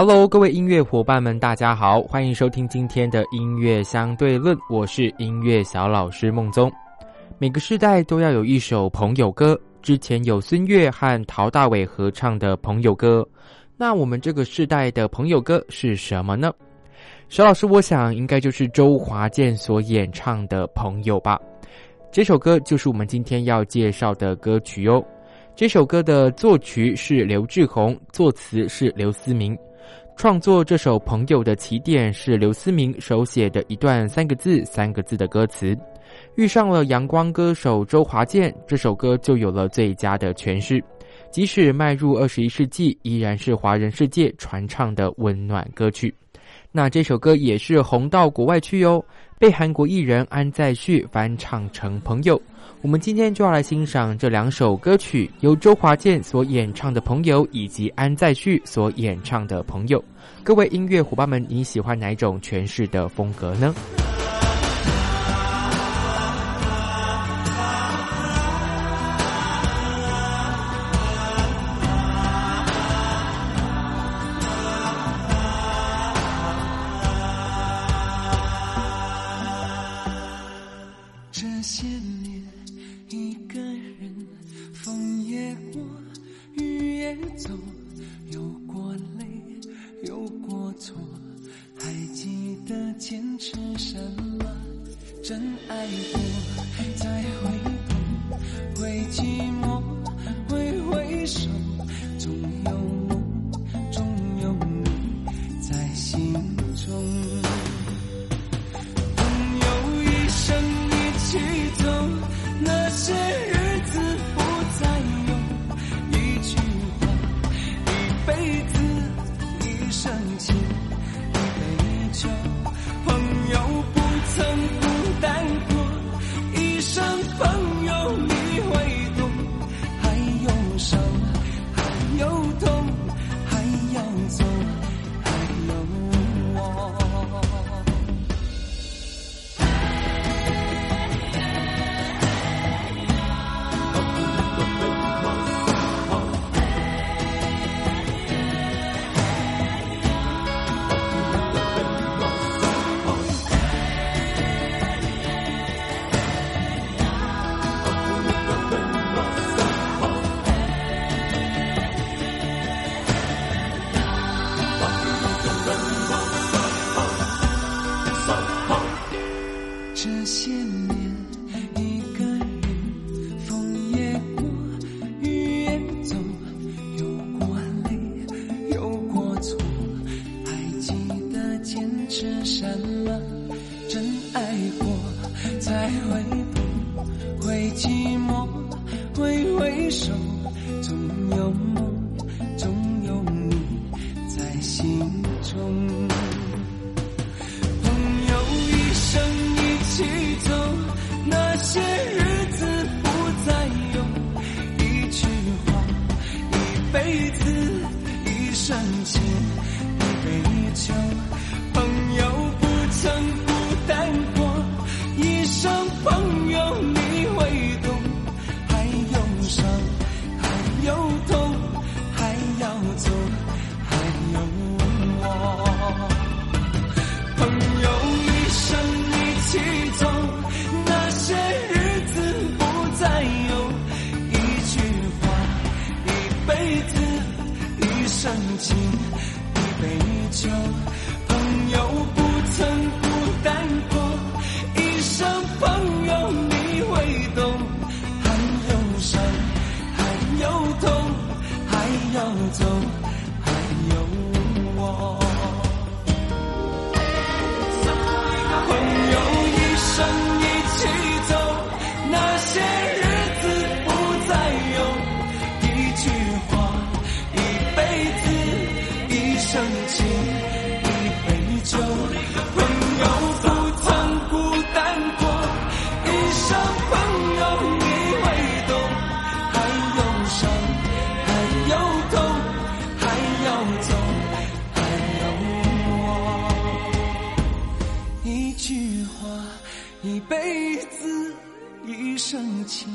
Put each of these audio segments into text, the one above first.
Hello，各位音乐伙伴们，大家好，欢迎收听今天的音乐相对论。我是音乐小老师孟宗。每个时代都要有一首朋友歌，之前有孙悦和陶大伟合唱的朋友歌。那我们这个世代的朋友歌是什么呢？小老师，我想应该就是周华健所演唱的朋友吧。这首歌就是我们今天要介绍的歌曲哟。这首歌的作曲是刘志宏，作词是刘思明。创作这首《朋友》的起点是刘思明手写的一段三个字、三个字的歌词，遇上了阳光歌手周华健，这首歌就有了最佳的诠释。即使迈入二十一世纪，依然是华人世界传唱的温暖歌曲。那这首歌也是红到国外去哟，被韩国艺人安在旭翻唱成《朋友》。我们今天就要来欣赏这两首歌曲，由周华健所演唱的《朋友》，以及安在旭所演唱的《朋友》。各位音乐伙伴们，你喜欢哪一种诠释的风格呢？那中。深情，一杯酒。辈子一生情。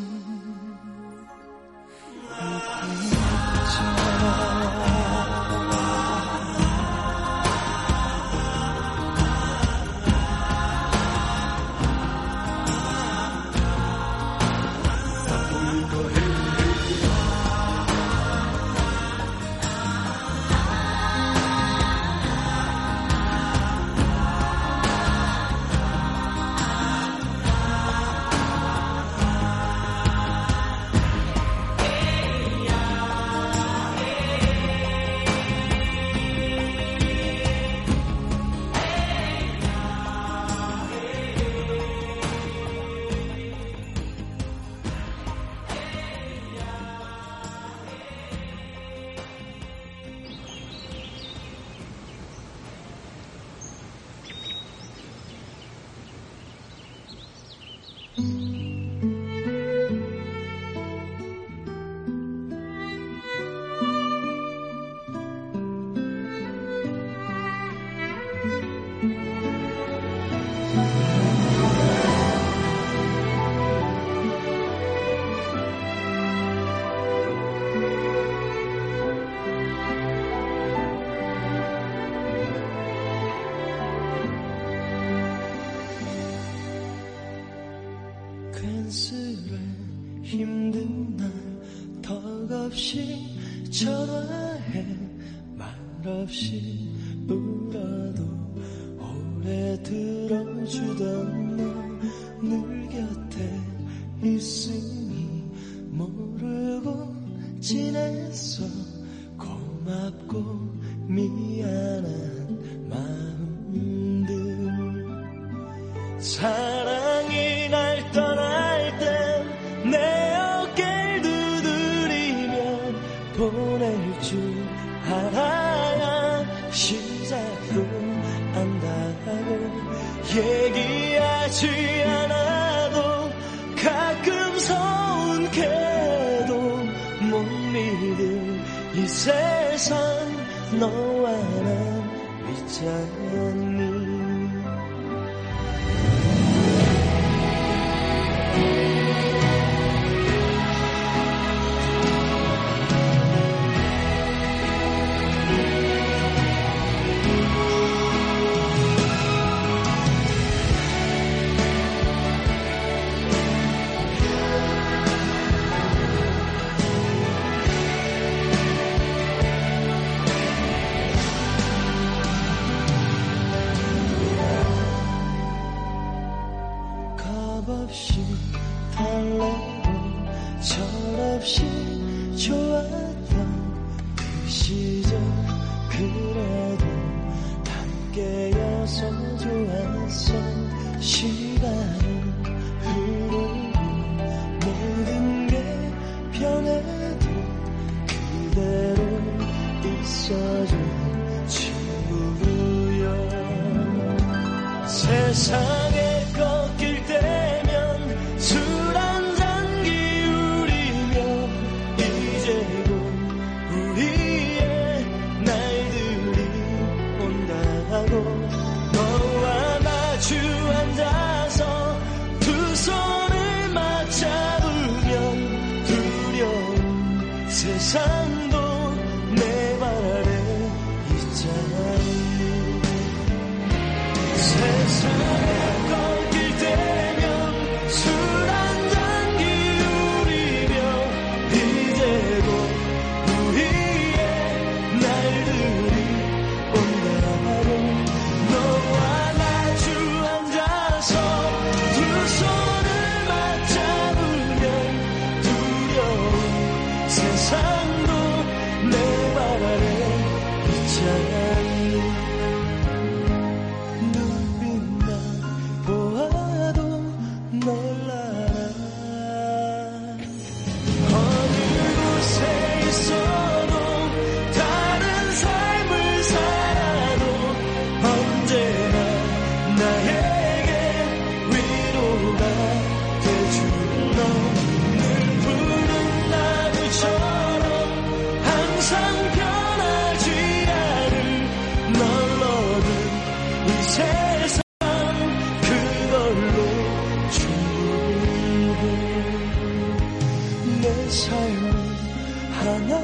그래 힘든 날 턱없이 전화해. 말없이 울어도 오래 들어주던 너 늘 곁에 있으니 모르고 지냈어. 고맙고 미 보이지 않아도 가끔 서운 개도 못 믿을 이 세상 너와 나 있잖아 다시 달래고 철없이 세상도 내 발 아래 있잖아 차이로 하나